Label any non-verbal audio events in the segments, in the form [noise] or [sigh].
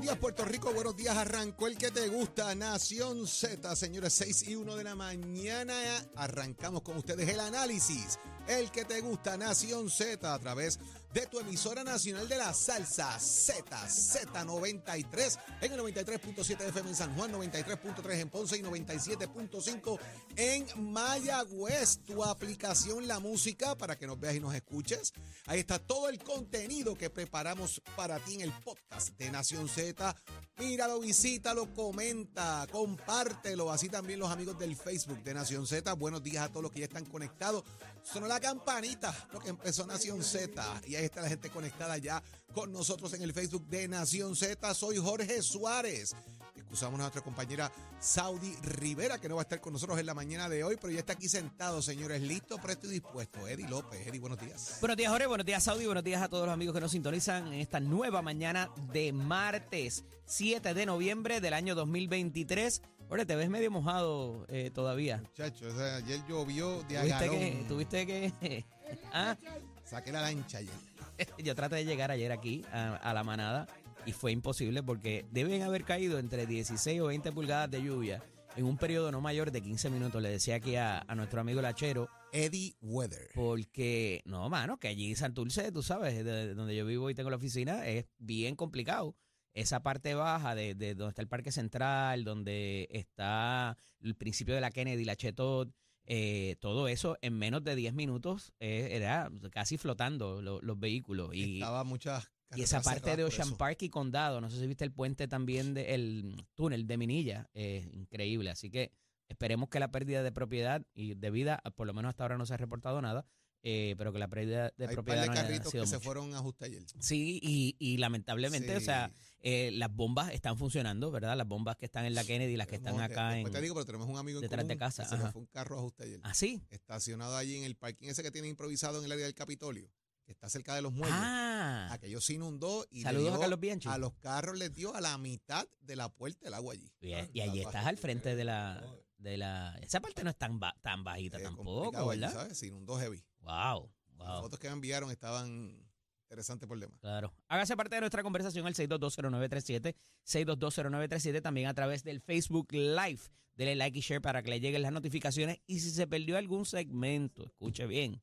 días, Puerto Rico. Buenos días. Arrancó el que te gusta, Nación Z, señores. 6 y 1 de la mañana. Arrancamos con ustedes el análisis. El que te gusta, Nación Z, a través de tu emisora nacional de la salsa Z, Z93, en el 93.7 FM en San Juan, 93.3 en Ponce y 97.5 en Mayagüez. Tu aplicación La Música para que nos veas y nos escuches. Ahí está todo el contenido que preparamos para ti en el podcast de Nación Z. Míralo, visítalo, comenta, compártelo. Así también los amigos del Facebook de Nación Z. Buenos días a todos los que ya están conectados. Sonó la campanita porque empezó Nación Z. Y está la gente conectada ya con nosotros en el Facebook de Nación Z. Soy Jorge Suárez. Excusamos a nuestra compañera Saudi Rivera, que no va a estar con nosotros en la mañana de hoy, pero ya está aquí sentado, señores, listo, presto y dispuesto. Eddie López. Eddie, buenos días. Buenos días, Jorge. Buenos días, Saudi. Buenos días a todos los amigos que nos sintonizan en esta nueva mañana de martes 7 de noviembre del año 2023. Jorge, te ves medio mojado eh, todavía. Muchachos, ayer llovió de ¿Tuviste agarón. que, tuviste que [laughs] ah, Saqué la lancha ayer. [laughs] yo traté de llegar ayer aquí a, a la manada y fue imposible porque deben haber caído entre 16 o 20 pulgadas de lluvia en un periodo no mayor de 15 minutos. Le decía aquí a, a nuestro amigo Lachero, Eddie Weather. porque, no, mano, que allí Santurce, tú sabes, de, de donde yo vivo y tengo la oficina, es bien complicado. Esa parte baja de, de donde está el Parque Central, donde está el principio de la Kennedy, la Chetot, eh, todo eso en menos de 10 minutos eh, era casi flotando lo- los vehículos. Y, Estaba muchas y esa carreteras parte cerradas de por Ocean eso. Park y Condado, no sé si viste el puente también del túnel de Minilla, eh, increíble. Así que esperemos que la pérdida de propiedad y de vida, por lo menos hasta ahora no se ha reportado nada, eh, pero que la pérdida de Hay un par propiedad de no carritos que se fueron a justo ayer. Sí, y, y lamentablemente, o sea, eh, las bombas están funcionando, ¿verdad? Las bombas que están en la Kennedy, las que están acá en... te digo, pero tenemos un amigo en detrás de común casa, que se ajá. fue un carro a justo ayer. ¿Ah, sí? Estacionado allí en el parking ese que tiene improvisado en el área del Capitolio, que está cerca de los muelles. Ah, Aquello se inundó y saludos dio a Carlos Bianchi. a los carros les dio a la mitad de la puerta el agua allí. y, y allí estás al frente de la... De la esa parte no es tan, ba- tan bajita tampoco, complicado allí, ¿verdad? ¿sabes? Se inundó heavy. Wow, Las wow. fotos que me enviaron estaban interesantes por demás. Claro. Hágase parte de nuestra conversación al 6220937, 6220937, también a través del Facebook Live. Dele like y share para que le lleguen las notificaciones. Y si se perdió algún segmento, escuche bien,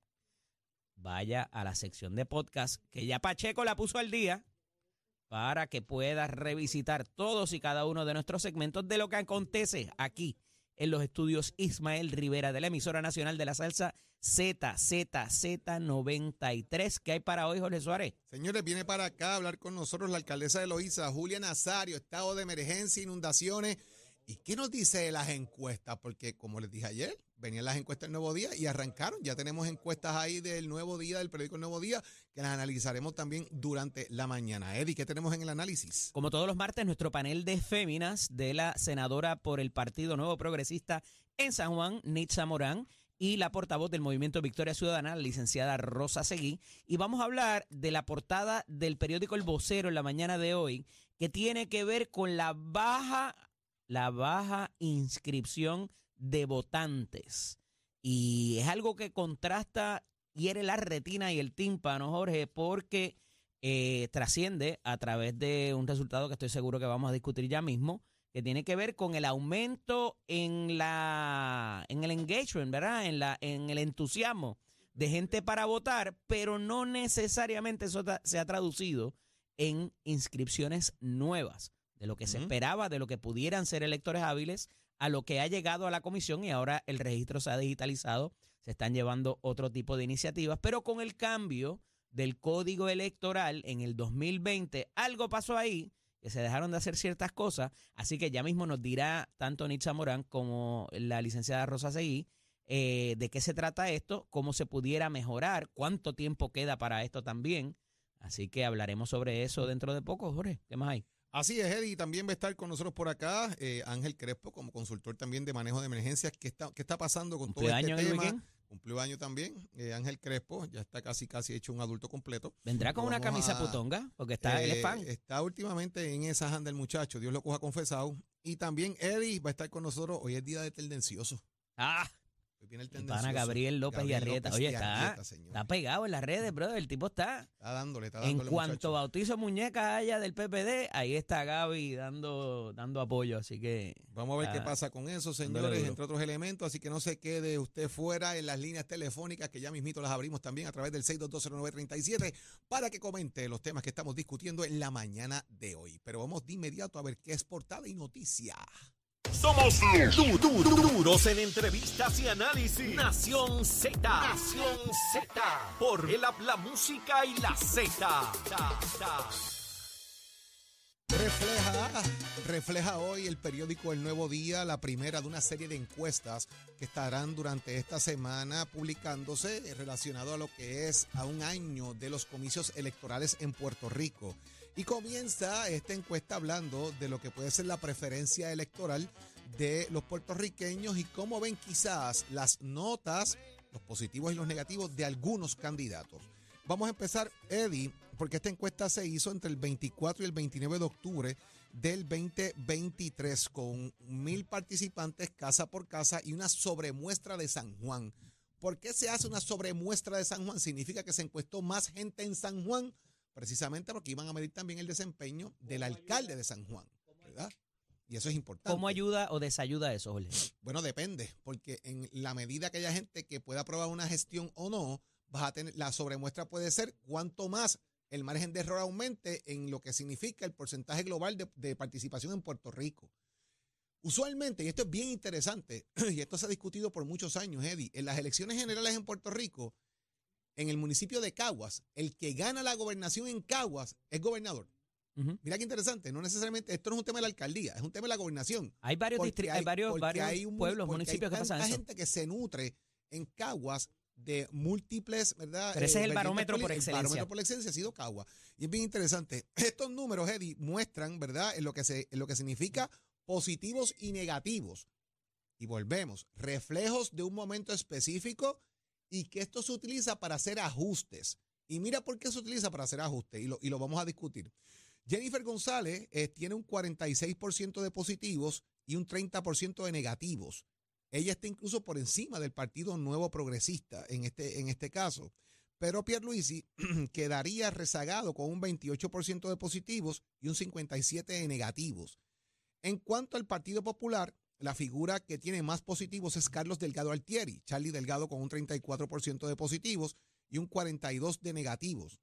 vaya a la sección de podcast que ya Pacheco la puso al día para que pueda revisitar todos y cada uno de nuestros segmentos de lo que acontece aquí en los estudios Ismael Rivera de la emisora nacional de la salsa ZZZ93. ¿Qué hay para hoy, Jorge Suárez? Señores, viene para acá a hablar con nosotros la alcaldesa de Loíza, Julia Nazario, estado de emergencia, inundaciones. ¿Y qué nos dice las encuestas? Porque, como les dije ayer, venían las encuestas del Nuevo Día y arrancaron. Ya tenemos encuestas ahí del Nuevo Día, del periódico El Nuevo Día, que las analizaremos también durante la mañana. Eddie, ¿qué tenemos en el análisis? Como todos los martes, nuestro panel de féminas de la senadora por el Partido Nuevo Progresista en San Juan, Nitza Morán, y la portavoz del Movimiento Victoria Ciudadana, la licenciada Rosa Seguí. Y vamos a hablar de la portada del periódico El Vocero en la mañana de hoy, que tiene que ver con la baja, la baja inscripción de votantes. Y es algo que contrasta, hiere la retina y el tímpano, Jorge, porque eh, trasciende a través de un resultado que estoy seguro que vamos a discutir ya mismo, que tiene que ver con el aumento en la en el engagement, ¿verdad? En la en el entusiasmo de gente para votar, pero no necesariamente eso se ha traducido en inscripciones nuevas, de lo que se esperaba, de lo que pudieran ser electores hábiles, a lo que ha llegado a la comisión y ahora el registro se ha digitalizado, se están llevando otro tipo de iniciativas, pero con el cambio del código electoral en el 2020, algo pasó ahí, que se dejaron de hacer ciertas cosas, así que ya mismo nos dirá tanto Nitza Morán como la licenciada Rosa Seguí eh, de qué se trata esto, cómo se pudiera mejorar, cuánto tiempo queda para esto también. Así que hablaremos sobre eso dentro de poco, Jorge. ¿Qué más hay? Así es, Eddie. También va a estar con nosotros por acá eh, Ángel Crespo como consultor también de manejo de emergencias. ¿Qué está, qué está pasando con todo este ¿Cumpleaños en el tema? Cumplió año también. eh, Ángel Crespo ya está casi casi hecho un adulto completo. ¿Vendrá con una camisa a- putonga? Porque está, él es Eh, fan. Está últimamente en esa anda el muchacho. Dios lo coja confesado. Y también Eddie va a estar con nosotros. Hoy es día de tendencioso. Ah, Hoy viene el pana. Gabriel López y Gabriel Arrieta. López Oye, y está, Arrieta, está pegado en las redes, brother. El tipo está. Está dándole, está En dándole, cuanto muchacho. bautizo muñeca haya del PPD, ahí está Gaby dando, dando apoyo. Así que Vamos a ver qué pasa con eso, señores, entre otros elementos. Así que no se quede usted fuera en las líneas telefónicas, que ya mismito las abrimos también a través del 6220937 para que comente los temas que estamos discutiendo en la mañana de hoy. Pero vamos de inmediato a ver qué es portada y noticia. Somos du- du- du- duros en entrevistas y análisis. Nación Z. Nación Z. Por el la música y la Z. Refleja, refleja hoy el periódico El Nuevo Día, la primera de una serie de encuestas que estarán durante esta semana publicándose relacionado a lo que es a un año de los comicios electorales en Puerto Rico. Y comienza esta encuesta hablando de lo que puede ser la preferencia electoral de los puertorriqueños y cómo ven quizás las notas, los positivos y los negativos de algunos candidatos. Vamos a empezar, Eddie, porque esta encuesta se hizo entre el 24 y el 29 de octubre del 2023 con mil participantes casa por casa y una sobremuestra de San Juan. ¿Por qué se hace una sobremuestra de San Juan? Significa que se encuestó más gente en San Juan, precisamente porque iban a medir también el desempeño del alcalde de San Juan, ¿verdad? Y eso es importante. ¿cómo ayuda o desayuda eso, Jorge? Bueno, depende, porque en la medida que haya gente que pueda aprobar una gestión o no, vas a tener, la sobremuestra puede ser cuanto más el margen de error aumente en lo que significa el porcentaje global de, de participación en Puerto Rico. Usualmente, y esto es bien interesante, [clears throat] y esto se ha discutido por muchos años, Eddie, en las elecciones generales en Puerto Rico, en el municipio de Caguas, el que gana la gobernación en Caguas es gobernador. Mira qué interesante, no necesariamente, esto no es un tema de la alcaldía, es un tema de la gobernación. Hay varios, Porque distri- hay, varios, hay un pueblos, municipios que hay pasan eso. gente que se nutre en Caguas de múltiples, ¿verdad? Pero ese es el vertientes barómetro por El excelencia. barómetro por excelencia ha sido Caguas. Y es bien interesante. Estos números, Eddie, muestran, ¿verdad? En lo que, se, en lo que significa positivos y negativos. Y volvemos, reflejos de un momento específico y que esto se utiliza para hacer ajustes. Y mira por qué se utiliza para hacer ajustes y lo, y lo vamos a discutir. Jennifer González eh, tiene un 46% de positivos y un 30% de negativos. Ella está incluso por encima del Partido Nuevo Progresista en este, en este caso. Pero Pierluisi [clears throat] quedaría rezagado con un 28% de positivos y un 57% de negativos. En cuanto al Partido Popular, la figura que tiene más positivos es Carlos Delgado Altieri, Charlie Delgado con un 34% de positivos y un 42% de negativos.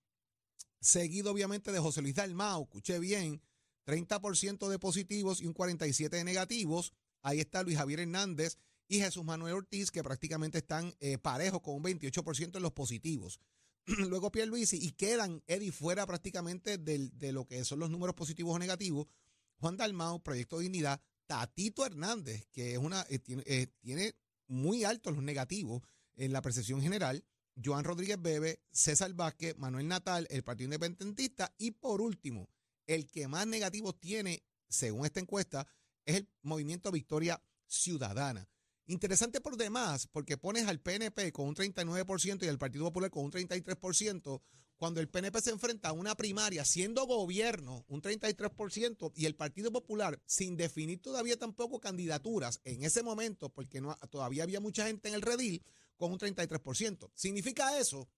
Seguido obviamente de José Luis Dalmao, escuché bien, 30% de positivos y un 47% de negativos. Ahí está Luis Javier Hernández y Jesús Manuel Ortiz, que prácticamente están eh, parejos con un 28% en los positivos. [clears throat] Luego Pierluisi y quedan Eddie fuera prácticamente de lo que son los números positivos o negativos. Juan Dalmao, Proyecto Dignidad, Tatito Hernández, que es una, eh, tiene, eh, tiene muy altos los negativos en la percepción general. Joan Rodríguez Bebe, César Vázquez, Manuel Natal, el Partido Independentista y por último, el que más negativos tiene, según esta encuesta, es el Movimiento Victoria Ciudadana. Interesante por demás, porque pones al PNP con un 39% y al Partido Popular con un 33%, cuando el PNP se enfrenta a una primaria siendo gobierno, un 33%, y el Partido Popular, sin definir todavía tampoco candidaturas en ese momento, porque todavía había mucha gente en el redil, con un 33%. ¿Significa eso?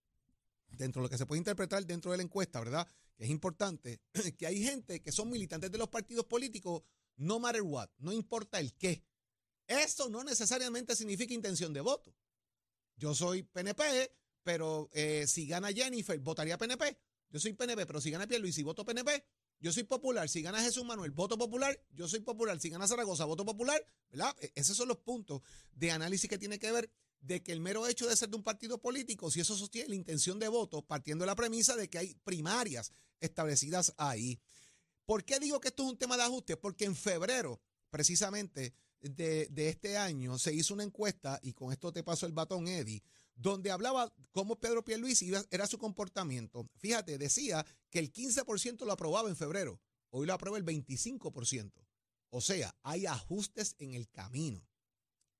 Dentro de lo que se puede interpretar dentro de la encuesta, ¿verdad? Que es importante, [clears throat] que hay gente que son militantes de los partidos políticos, no matter what, no importa el qué. Eso no necesariamente significa intención de voto. Yo soy PNP, pero eh, si gana Jennifer, votaría PNP. Yo soy PNP, pero si gana Pierluisi, voto PNP. Yo soy popular. Si gana Jesús Manuel, voto popular. Yo soy popular. Si gana Zaragoza, voto popular. E- Esos son los puntos de análisis que tiene que ver de que el mero hecho de ser de un partido político, si eso sostiene la intención de voto, partiendo de la premisa de que hay primarias establecidas ahí. ¿Por qué digo que esto es un tema de ajuste? Porque en febrero, precisamente de, este año, se hizo una encuesta, y con esto te paso el batón, Eddie, donde hablaba cómo Pedro Pierluisi era su comportamiento. Fíjate, decía que el 15% lo aprobaba en febrero, hoy lo aprueba el 25%. O sea, hay ajustes en el camino.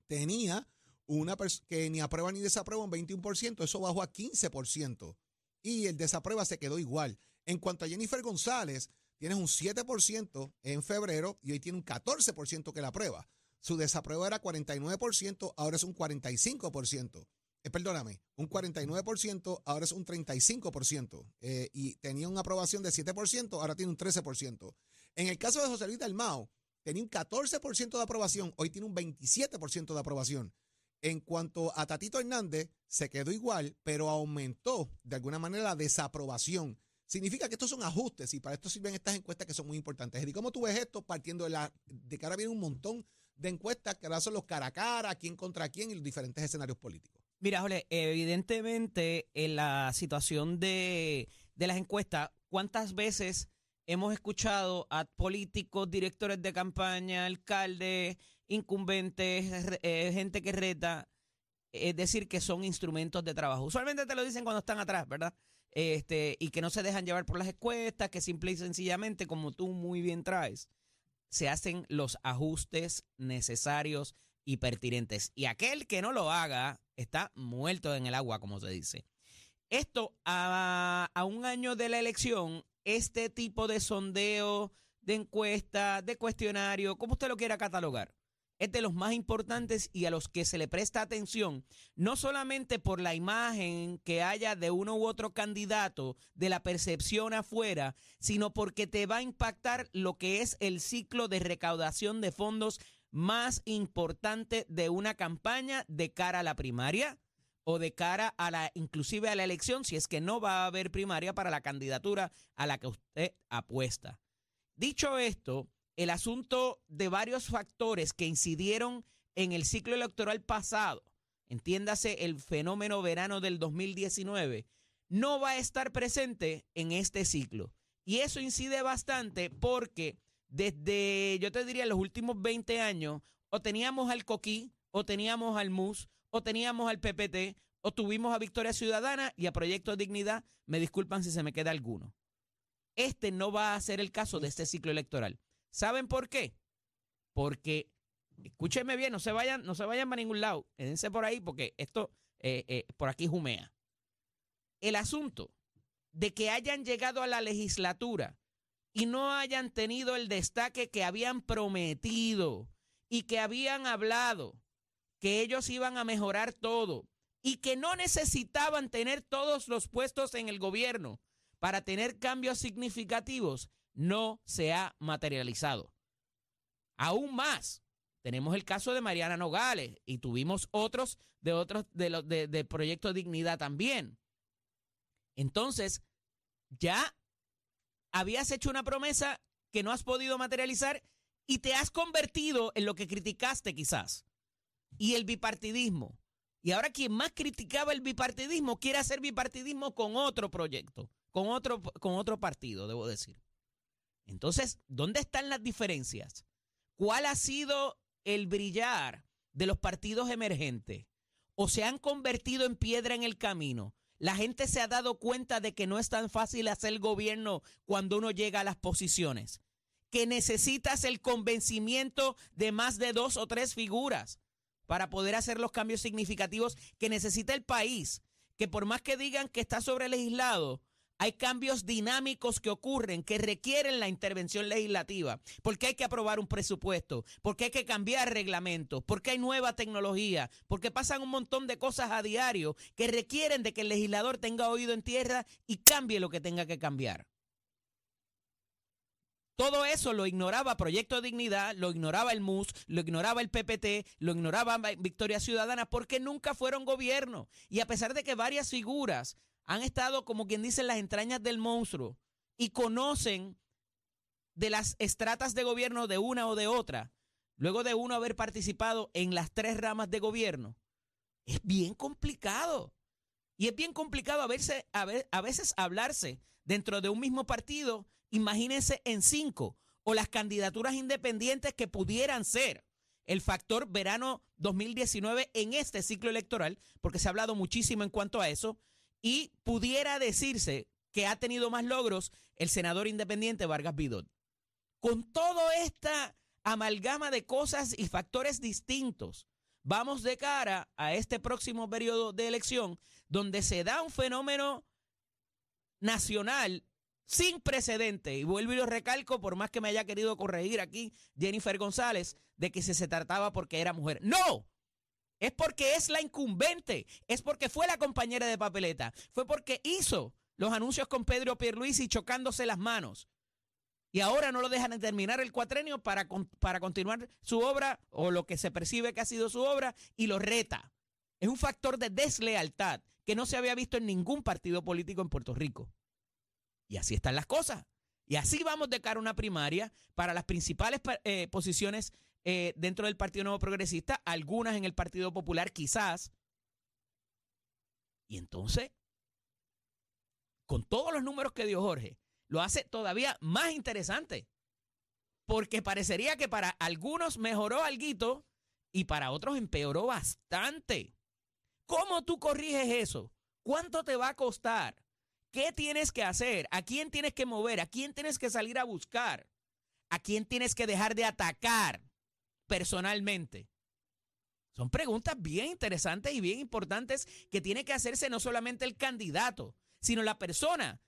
Tenía una pers- que ni aprueba ni desaprueba un 21%, eso bajó a 15%. Y el desaprueba se quedó igual. En cuanto a Jennifer González, tienes un 7% en febrero y hoy tiene un 14% que la aprueba. Su desapruebo era 49%, ahora es un 45%. Eh, perdóname, un 49%, ahora es un 35%. Eh, y tenía una aprobación de 7%, ahora tiene un 13%. En el caso de José Luis Dalmao, tenía un 14% de aprobación, hoy tiene un 27% de aprobación. En cuanto a Tatito Hernández, se quedó igual, pero aumentó de alguna manera la desaprobación. Significa que estos son ajustes y para esto sirven estas encuestas que son muy importantes. ¿Y cómo tú ves esto partiendo de la de que ahora viene un montón de encuestas que son los cara a cara, quién contra quién y los diferentes escenarios políticos? Mira, Jole, evidentemente en la situación de, de las encuestas, ¿cuántas veces hemos escuchado a políticos, directores de campaña, alcaldes, incumbentes, eh, gente que reta, es decir, que son instrumentos de trabajo. Usualmente te lo dicen cuando están atrás, ¿verdad? Este, y que no se dejan llevar por las encuestas, que simple y sencillamente, como tú muy bien traes, se hacen los ajustes necesarios y pertinentes. Y aquel que no lo haga está muerto en el agua, como se dice. Esto a, a un año de la elección, este tipo de sondeo, de encuesta, de cuestionario, como usted lo quiera catalogar, es de los más importantes y a los que se le presta atención, no solamente por la imagen que haya de uno u otro candidato, de la percepción afuera, sino porque te va a impactar lo que es el ciclo de recaudación de fondos más importante de una campaña de cara a la primaria o de cara a la inclusive a la elección si es que no va a haber primaria para la candidatura a la que usted apuesta. Dicho esto, el asunto de varios factores que incidieron en el ciclo electoral pasado, entiéndase el fenómeno verano del 2019, no va a estar presente en este ciclo. Y eso incide bastante porque desde, yo te diría, los últimos 20 años, o teníamos al Coquí, o teníamos al MUS, o teníamos al PPT, o tuvimos a Victoria Ciudadana y a Proyecto Dignidad. Me disculpan si se me queda alguno. Este no va a ser el caso de este ciclo electoral. ¿Saben por qué? Porque, escúchenme bien, no se vayan, no se vayan para ningún lado, quédense por ahí porque esto eh, eh, por aquí jumea. El asunto de que hayan llegado a la legislatura y no hayan tenido el destaque que habían prometido y que habían hablado, que ellos iban a mejorar todo y que no necesitaban tener todos los puestos en el gobierno para tener cambios significativos, no se ha materializado. Aún más, tenemos el caso de Mariana Nogales y tuvimos otros de otros de de Proyecto Dignidad también. Entonces, ya habías hecho una promesa que no has podido materializar y te has convertido en lo que criticaste quizás. Y el bipartidismo. Y ahora quien más criticaba el bipartidismo quiere hacer bipartidismo con otro proyecto, con otro, con otro partido, debo decir. Entonces, ¿dónde están las diferencias? ¿Cuál ha sido el brillar de los partidos emergentes? ¿O se han convertido en piedra en el camino? La gente se ha dado cuenta de que no es tan fácil hacer gobierno cuando uno llega a las posiciones, que necesitas el convencimiento de más de dos o tres figuras para poder hacer los cambios significativos que necesita el país, que por más que digan que está sobre legislado, hay cambios dinámicos que ocurren que requieren la intervención legislativa, porque hay que aprobar un presupuesto, porque hay que cambiar reglamentos, porque hay nueva tecnología, porque pasan un montón de cosas a diario que requieren de que el legislador tenga oído en tierra y cambie lo que tenga que cambiar. Todo eso lo ignoraba Proyecto de Dignidad, lo ignoraba el MUS, lo ignoraba el PPT, lo ignoraba Victoria Ciudadana, porque nunca fueron gobierno. Y a pesar de que varias figuras han estado, como quien dice, en las entrañas del monstruo y conocen de las estratas de gobierno de una o de otra, luego de uno haber participado en las tres ramas de gobierno, es bien complicado. Y es bien complicado a, a, a veces hablarse dentro de un mismo partido, imagínense en cinco, o las candidaturas independientes que pudieran ser el factor verano 2019 en este ciclo electoral, porque se ha hablado muchísimo en cuanto a eso, y pudiera decirse que ha tenido más logros el senador independiente Vargas Vidot. Con toda esta amalgama de cosas y factores distintos, vamos de cara a este próximo periodo de elección donde se da un fenómeno nacional sin precedente. Y vuelvo y lo recalco, por más que me haya querido corregir aquí Jennifer González, de que si se trataba porque era mujer. ¡No! Es porque es la incumbente, es porque fue la compañera de papeleta, fue porque hizo los anuncios con Pedro Pierluisi chocándose las manos. Y ahora no lo dejan terminar el cuatrenio para, para continuar su obra o lo que se percibe que ha sido su obra y lo reta. Es un factor de deslealtad que no se había visto en ningún partido político en Puerto Rico. Y así están las cosas. Y así vamos de cara a una primaria para las principales eh, posiciones eh, dentro del Partido Nuevo Progresista, algunas en el Partido Popular quizás. Y entonces, con todos los números que dio Jorge, lo hace todavía más interesante. Porque parecería que para algunos mejoró algo y para otros empeoró bastante. ¿Cómo tú corriges eso? ¿Cuánto te va a costar? ¿Qué tienes que hacer? ¿A quién tienes que mover? ¿A quién tienes que salir a buscar? ¿A quién tienes que dejar de atacar personalmente? Son preguntas bien interesantes y bien importantes que tiene que hacerse no solamente el candidato, sino la persona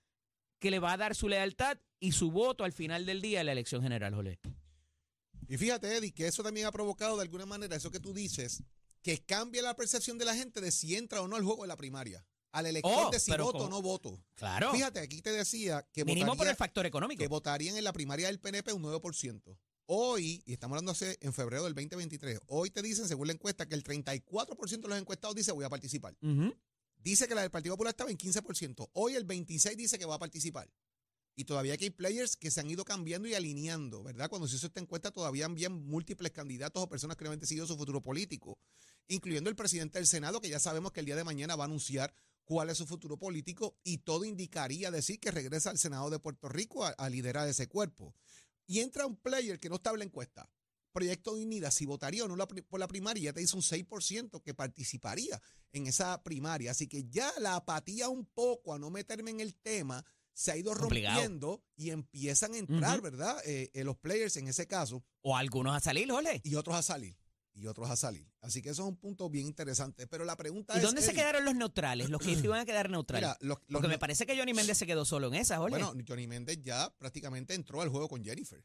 que le va a dar su lealtad y su voto al final del día en la elección general, Jolé. Y fíjate, Eddie, que eso también ha provocado de alguna manera eso que tú dices, que cambia la percepción de la gente de si entra o no al juego de la primaria. Al elector oh, de si voto o no voto. Claro. Fíjate, aquí te decía que Mínimo por el factor económico. Que votarían en la primaria del PNP un 9%. Hoy, y estamos hablando hace en febrero del 2023, hoy te dicen, según la encuesta, que el 34% de los encuestados dice voy a participar. Dice que la del Partido Popular estaba en 15%. Hoy el 26% dice que va a participar. Y todavía que hay players que se han ido cambiando y alineando, ¿verdad? Cuando se hizo esta encuesta todavía habían múltiples candidatos o personas que no habían decidido su futuro político incluyendo el presidente del Senado, que ya sabemos que el día de mañana va a anunciar cuál es su futuro político y todo indicaría decir que regresa al Senado de Puerto Rico a, liderar ese cuerpo. Y entra un player que no está en la encuesta. Proyecto Unida, si votaría o no por la primaria, ya te dice un 6% que participaría en esa primaria. Así que ya la apatía un poco a no meterme en el tema se ha ido rompiendo y empiezan a entrar, ¿verdad? Eh, eh, los players en ese caso. O algunos a salir, Jole. Y otros a salir y otros a salir. Así que eso es un punto bien interesante. Pero la pregunta es. ¿Y dónde se quedaron los neutrales? Los que [clears throat] iban a quedar neutrales. Porque me parece que Johnny Méndez se quedó solo en esa, Jorge. Bueno, Johnny Méndez ya prácticamente entró al juego con Jennifer.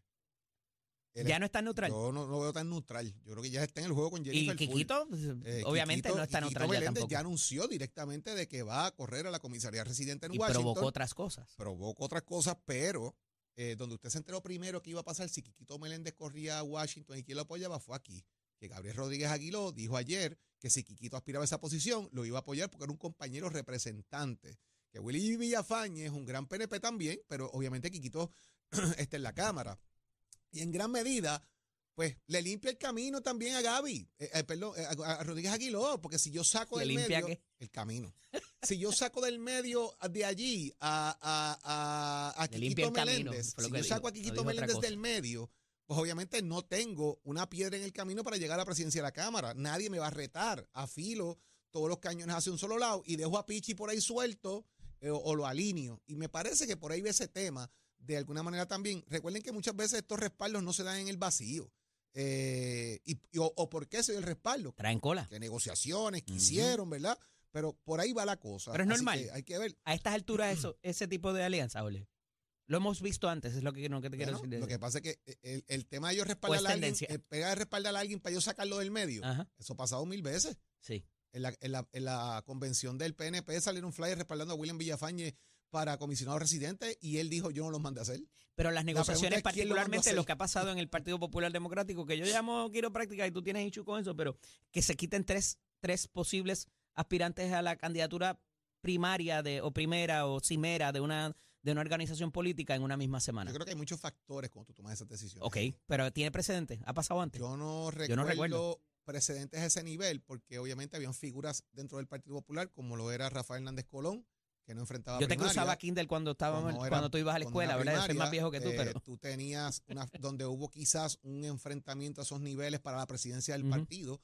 ya no está neutral. Yo no lo veo tan neutral. Yo creo que ya está en el juego con Jennifer. ¿Y Kikito? Eh, Obviamente no está neutral ya tampoco. ya anunció directamente de que va a correr a la comisaría residente en y Washington. provocó otras cosas. Provocó otras cosas, pero eh, donde usted se enteró primero que iba a pasar si Kikito Meléndez corría a Washington y quién lo apoyaba fue aquí que Gabriel Rodríguez Aguiló dijo ayer que si Quiquito aspiraba a esa posición, lo iba a apoyar porque era un compañero representante. Que Willy Villafañe es un gran PNP también, pero obviamente Quiquito [clears throat] está en la Cámara. Y en gran medida, pues le limpia el camino también a Gaby, eh, eh, perdón, eh, a, Rodríguez Aguiló, porque si yo saco del medio el camino, si yo saco del medio de allí a, a, a, Quiquito Meléndez, si yo saco a Quiquito Meléndez del medio, pues obviamente no tengo una piedra en el camino para llegar a la presidencia de la Cámara. Nadie me va a retar. Afilo todos los cañones hacia un solo lado y dejo a Pichi por ahí suelto eh, o, lo alineo. Y me parece que por ahí ve ese tema de alguna manera también. Recuerden que muchas veces estos respaldos no se dan en el vacío. Eh, y, o, por qué se dio el respaldo. Traen cola. Que negociaciones que hicieron, ¿verdad? Pero por ahí va la cosa. Pero es normal. hay que ver. A estas alturas, eso, ese tipo de alianza, Ole. Lo hemos visto antes, es lo que, no, te quiero decir. Lo que pasa es que eh, el, tema de ellos respaldar a alguien, eh, pegar de respaldar a alguien para yo sacarlo del medio, eso ha pasado mil veces. Sí. En la, en, la, en la, convención del PNP salieron flyer respaldando a William Villafañe para comisionado residente y él dijo yo no los mandé a hacer. Pero las negociaciones, particularmente lo, que ha pasado en el Partido Popular Democrático, que yo llamo quiero práctica y tú tienes hecho con eso, pero que se quiten tres, tres posibles aspirantes a la candidatura primaria de, o primera o cimera de una de una organización política en una misma semana. Yo creo que hay muchos factores cuando tú tomas esas decisiones. Ok, pero ¿tiene precedente? ¿Ha pasado antes? Yo no recuerdo, precedentes a ese nivel, porque obviamente habían figuras dentro del Partido Popular, como lo era Rafael Hernández Colón, que no enfrentaba Yo te cruzaba Kindle cuando estábamos cuando, tú ibas a la escuela, ¿verdad? Soy más viejo que tú, eh, pero tú tenías una [laughs] donde hubo quizás un enfrentamiento a esos niveles para la presidencia del partido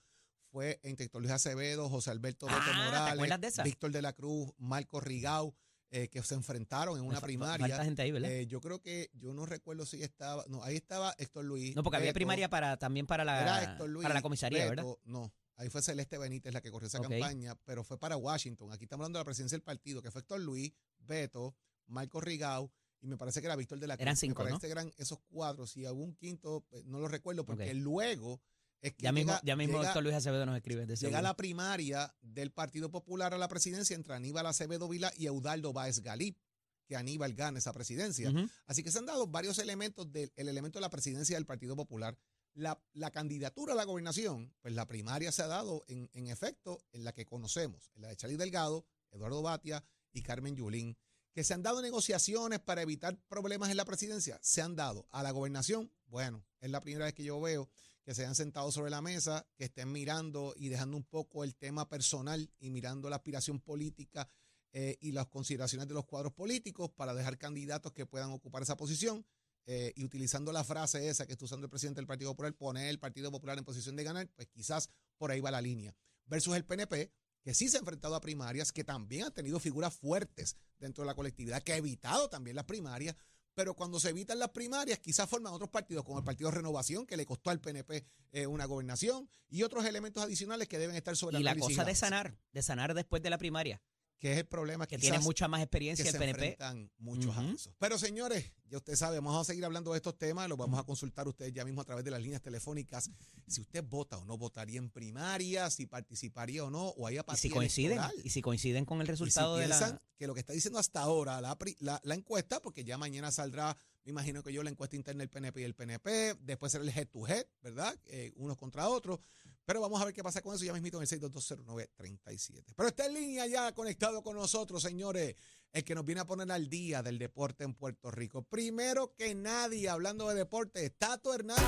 fue entre Héctor Luis Acevedo, José Alberto Beto ah, Morales, Víctor de la Cruz, Marco Rigau, eh, que se enfrentaron en una primaria. gente ahí, ¿verdad? Eh, yo creo que, yo no recuerdo si estaba, no, ahí estaba Héctor Luis. No, porque había primaria para también para la, para la comisaría, ¿verdad? No, ahí fue Celeste Benítez la que corrió esa campaña, pero fue para Washington. Aquí estamos hablando de la presidencia del partido, que fue Héctor Luis, Beto, Marco Rigau y me parece que era Víctor de la Cruz. Eran cinco, me ¿no? que eran esos cuatro, si algún quinto, pues, no lo recuerdo, porque luego es que Ya mismo, ya mismo llega- doctor Luis Acevedo nos escribe. de Llega la primaria del Partido Popular a la presidencia entre Aníbal Acevedo Vila y Eudaldo Báez Galip, que Aníbal gana esa presidencia. Así que se han dado varios elementos del el elemento de la presidencia del Partido Popular. La, la candidatura a la gobernación, pues la primaria se ha dado en, en efecto en la que conocemos, en la de Charlie Delgado, Eduardo Batia y Carmen Yulín. Que se han dado negociaciones para evitar problemas en la presidencia, se han dado. A la gobernación, bueno, es la primera vez que yo veo que se hayan sentado sobre la mesa, que estén mirando y dejando un poco el tema personal y mirando la aspiración política eh, y las consideraciones de los cuadros políticos para dejar candidatos que puedan ocupar esa posición eh, y utilizando la frase esa que está usando el presidente del Partido Popular, poner el Partido Popular en posición de ganar, pues quizás por ahí va la línea. Versus el PNP, que sí se ha enfrentado a primarias, que también han tenido figuras fuertes dentro de la colectividad, que ha evitado también las primarias, pero cuando se evitan las primarias, quizás forman otros partidos, como el Partido Renovación, que le costó al PNP eh, una gobernación, y otros elementos adicionales que deben estar sobre Y la cosa de sanar, de sanar después de la primaria, que es el problema que tiene mucha más experiencia que el se PNP. enfrentan muchos eso. Pero señores, ya usted sabe, vamos a seguir hablando de estos temas, los vamos a consultar ustedes ya mismo a través de las líneas telefónicas. Si usted vota o no votaría en primaria, si participaría o no, o hay Y apatía si coinciden, electoral. y si coinciden con el Y si resultado de la. que lo que está diciendo hasta ahora la, la- la encuesta, porque ya mañana saldrá, me imagino que yo, la encuesta interna del PNP y el PNP, después será el head to head, ¿verdad? Eh, unos contra otros. Pero vamos a ver qué pasa con eso ya mismito en el 6220937. Pero está en línea ya conectado con nosotros, señores, el que nos viene a poner al día del deporte en Puerto Rico. Primero que nadie, hablando de deporte, Tato Hernández.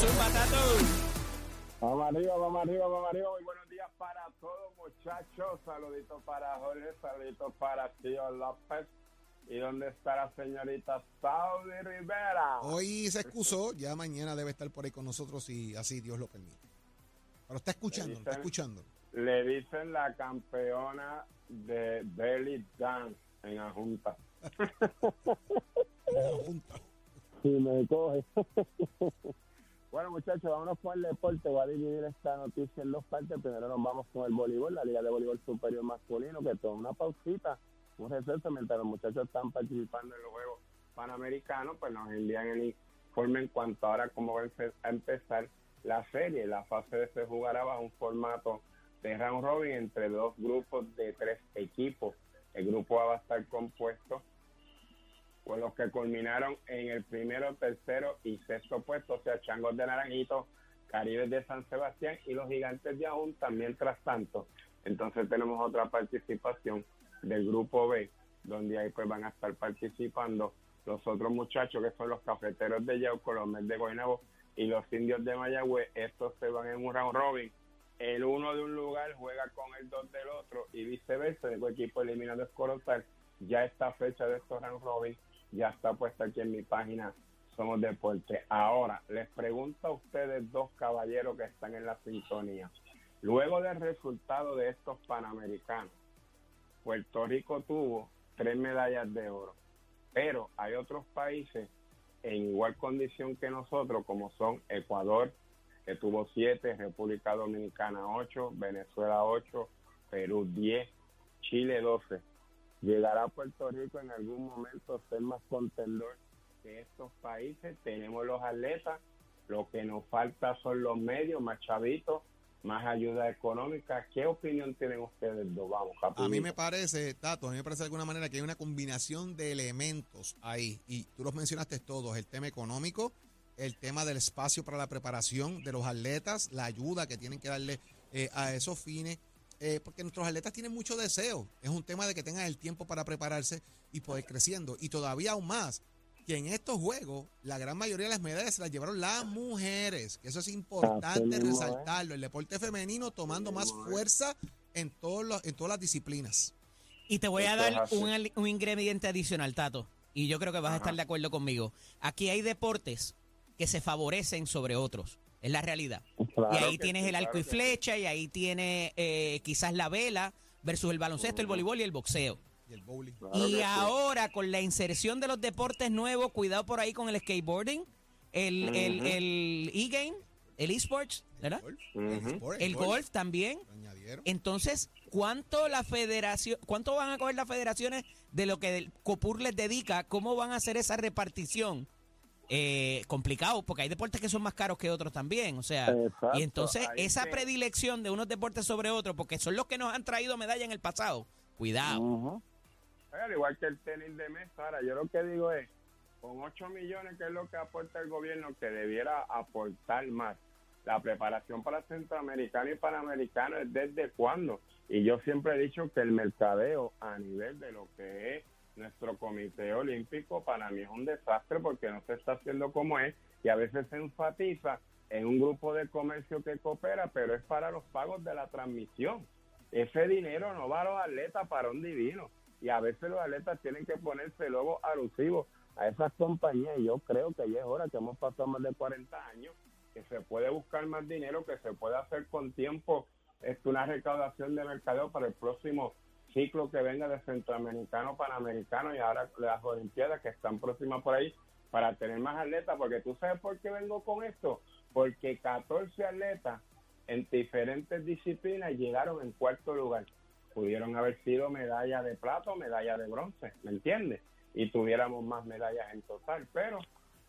Zumba, Tato. Vamos arriba, vamos arriba, vamos arriba. Muy buenos días para todos, muchachos. Saluditos para Jorge, saluditos para Tío López. ¿Y dónde está la señorita Saudi Rivera? Hoy se excusó, ya mañana debe estar por ahí con nosotros y así Dios lo permite. Pero está escuchando, está dicen- escuchando. Le dicen la campeona de belly dance en la junta. Junta. [laughs] Si me coge. [laughs] bueno, muchachos, vámonos con el deporte. Voy a dividir esta noticia en dos partes. Primero nos vamos con el voleibol, la Liga de Voleibol Superior Masculino, que toma una pausita, un receso mientras los muchachos están participando en los Juegos Panamericanos, pues nos envían el informe en cuanto ahora cómo va a empezar la serie. La fase se jugará bajo un formato de round robin entre dos grupos de tres equipos. El grupo A va a estar compuesto con los que culminaron en el primero, tercero y sexto puesto, o sea, Changos de Naranjito, Caribes de San Sebastián y los Gigantes de Ajunta. Mientras tanto, entonces tenemos otra participación del grupo B, donde ahí pues van a estar participando los otros muchachos que son los cafeteros de Yauco, los Mets de Guaynabo y los indios de Mayagüez. Estos se van en un round robin. El uno de un lugar juega con el dos del otro y viceversa. El equipo eliminado es Corozal. Ya esta fecha de estos round robin ya está puesta aquí en mi página Somos Deporte. Ahora, les pregunto a ustedes dos caballeros que están en la sintonía. Luego del resultado de estos Panamericanos, Puerto Rico tuvo tres medallas de oro, pero hay otros países en igual condición que nosotros, como son Ecuador, que tuvo siete, República Dominicana ocho, Venezuela ocho, Perú diez, Chile doce. ¿Llegará Puerto Rico en algún momento a ser más contendor que estos países? Tenemos los atletas, lo que nos falta son los medios, más chavitos, más ayuda económica. ¿Qué opinión tienen ustedes dos? Vamos, A mí me parece, Tato, a mí me parece de alguna manera que hay una combinación de elementos ahí, y tú los mencionaste todos, el tema económico, el tema del espacio para la preparación de los atletas, la ayuda que tienen que darle eh, a esos fines, eh, porque nuestros atletas tienen mucho deseo, es un tema de que tengan el tiempo para prepararse y poder creciendo, y todavía aún más, que en estos juegos la gran mayoría de las medallas se las llevaron las mujeres, que eso es importante es. resaltarlo, el deporte femenino tomando más es. fuerza en, todos los, en todas las disciplinas. Y te voy a dar un, un ingrediente adicional, Tato. Y yo creo que vas a estar de acuerdo conmigo. Aquí hay deportes que se favorecen sobre otros. Es la realidad. Claro y ahí tienes sí, el arco claro y flecha, y ahí tienes eh, quizás la vela versus el baloncesto, el voleibol y el boxeo. Y el bowling. Claro y que sí. ahora con la inserción de los deportes nuevos, cuidado por ahí con el skateboarding, el, el, Ujú. el e-game, el esports, ¿verdad? golf, Ujú. sport, El golf también. Entonces, ¿cuánto la federación, cuánto van a coger las federaciones de lo que el COPUR les dedica, ¿cómo van a hacer esa repartición? Eh, complicado, porque hay deportes que son más caros que otros también, o sea, Exacto, y entonces esa que- predilección de unos deportes sobre otros, porque son los que nos han traído medalla en el pasado, cuidado. Al igual que el tenis de mesa, ahora yo lo que digo es, con 8 millones, que es lo que aporta el gobierno, que debiera aportar más. La preparación para centroamericano y panamericano es desde cuándo. Y yo siempre he dicho que el mercadeo a nivel de lo que es nuestro comité olímpico para mí es un desastre porque no se está haciendo como es y a veces se enfatiza en un grupo de comercio que coopera, pero es para los pagos de la transmisión. Ese dinero no va a los atletas para un divino. Y a veces los atletas tienen que ponerse luego alusivos a esas compañías. Yo creo que ya es hora que hemos pasado más de 40 años, que se puede buscar más dinero, que se puede hacer con tiempo este, una recaudación de mercadeo para el próximo ciclo que venga de centroamericano, panamericano y ahora las olimpiadas que están próximas por ahí para tener más atletas, porque tú sabes por qué vengo con esto, porque 14 atletas en diferentes disciplinas llegaron en cuarto lugar. Pudieron haber sido medalla de plata o medalla de bronce, ¿me entiendes? Y tuviéramos más medallas en total, pero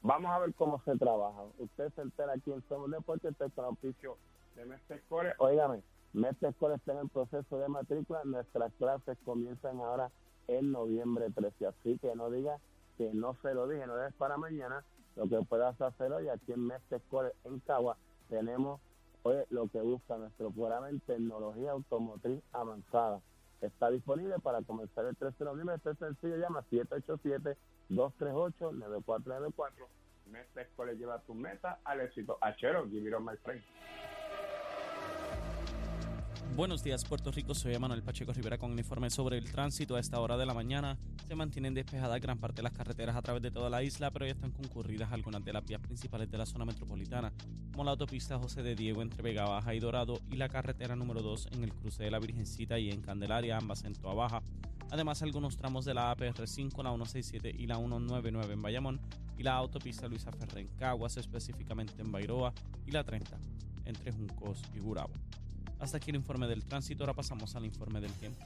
vamos a ver cómo se trabaja. Usted se entera aquí en Somos Deportes, este es con auspicio de Mestre Score. Óigame, Mestre Score está en el proceso de matrícula, nuestras clases comienzan ahora en noviembre 13, así que no diga que no se lo dije, no es para mañana, lo que puedas hacer hoy aquí en Mestre Score en Cagua tenemos Oye, lo que busca nuestro programa en tecnología automotriz avanzada. Está disponible para comenzar el 13 de noviembre. Este sencillo llama 787-238-9494. Mestre Escuela lleva tu meta al éxito. Achero, give it on my friend. Buenos días, Puerto Rico. Soy Manuel Pacheco Rivera con un informe sobre el tránsito. A esta hora de la mañana se mantienen despejadas gran parte de las carreteras a través de toda la isla, pero ya están concurridas algunas de las vías principales de la zona metropolitana, como la autopista José de Diego entre Vega Baja y Dorado y la carretera número 2 en el cruce de la Virgencita y en Candelaria, ambas en Toa Baja. Además, algunos tramos de la APR5, la 167 y la 199 en Bayamón y la autopista Luisa Ferrer en Caguas, específicamente en Bairoa, y la 30 entre Juncos y Gurabo. Hasta aquí el informe del tránsito, ahora pasamos al informe del tiempo.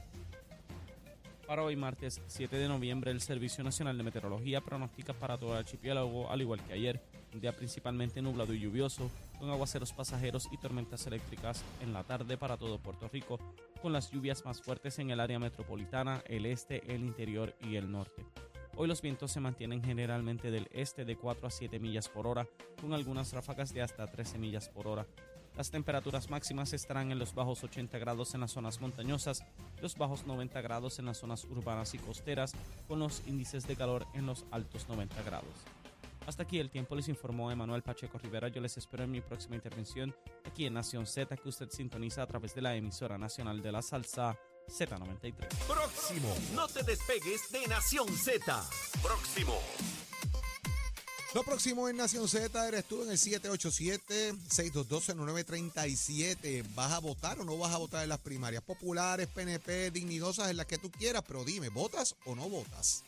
Para hoy martes 7 de noviembre, el Servicio Nacional de Meteorología pronostica para todo el archipiélago, al igual que ayer, un día principalmente nublado y lluvioso, con aguaceros pasajeros y tormentas eléctricas en la tarde para todo Puerto Rico, con las lluvias más fuertes en el área metropolitana, el este, el interior y el norte. Hoy los vientos se mantienen generalmente del este de 4 a 7 millas por hora, con algunas ráfagas de hasta 13 millas por hora. Las temperaturas máximas estarán en los bajos 80 grados en las zonas montañosas, los bajos 90 grados en las zonas urbanas y costeras, con los índices de calor en los altos 90 grados. Hasta aquí el tiempo les informó Emanuel Pacheco Rivera. Yo les espero en mi próxima intervención aquí en Nación Z, que usted sintoniza a través de la emisora nacional de la salsa Z93. Próximo. No te despegues de Nación Z. Próximo. Lo próximo en Nación Z eres tú en el 787-622-0937. ¿Vas a votar o no vas a votar en las primarias populares, PNP, dignidosas, en las que tú quieras? Pero dime, ¿votas o no votas?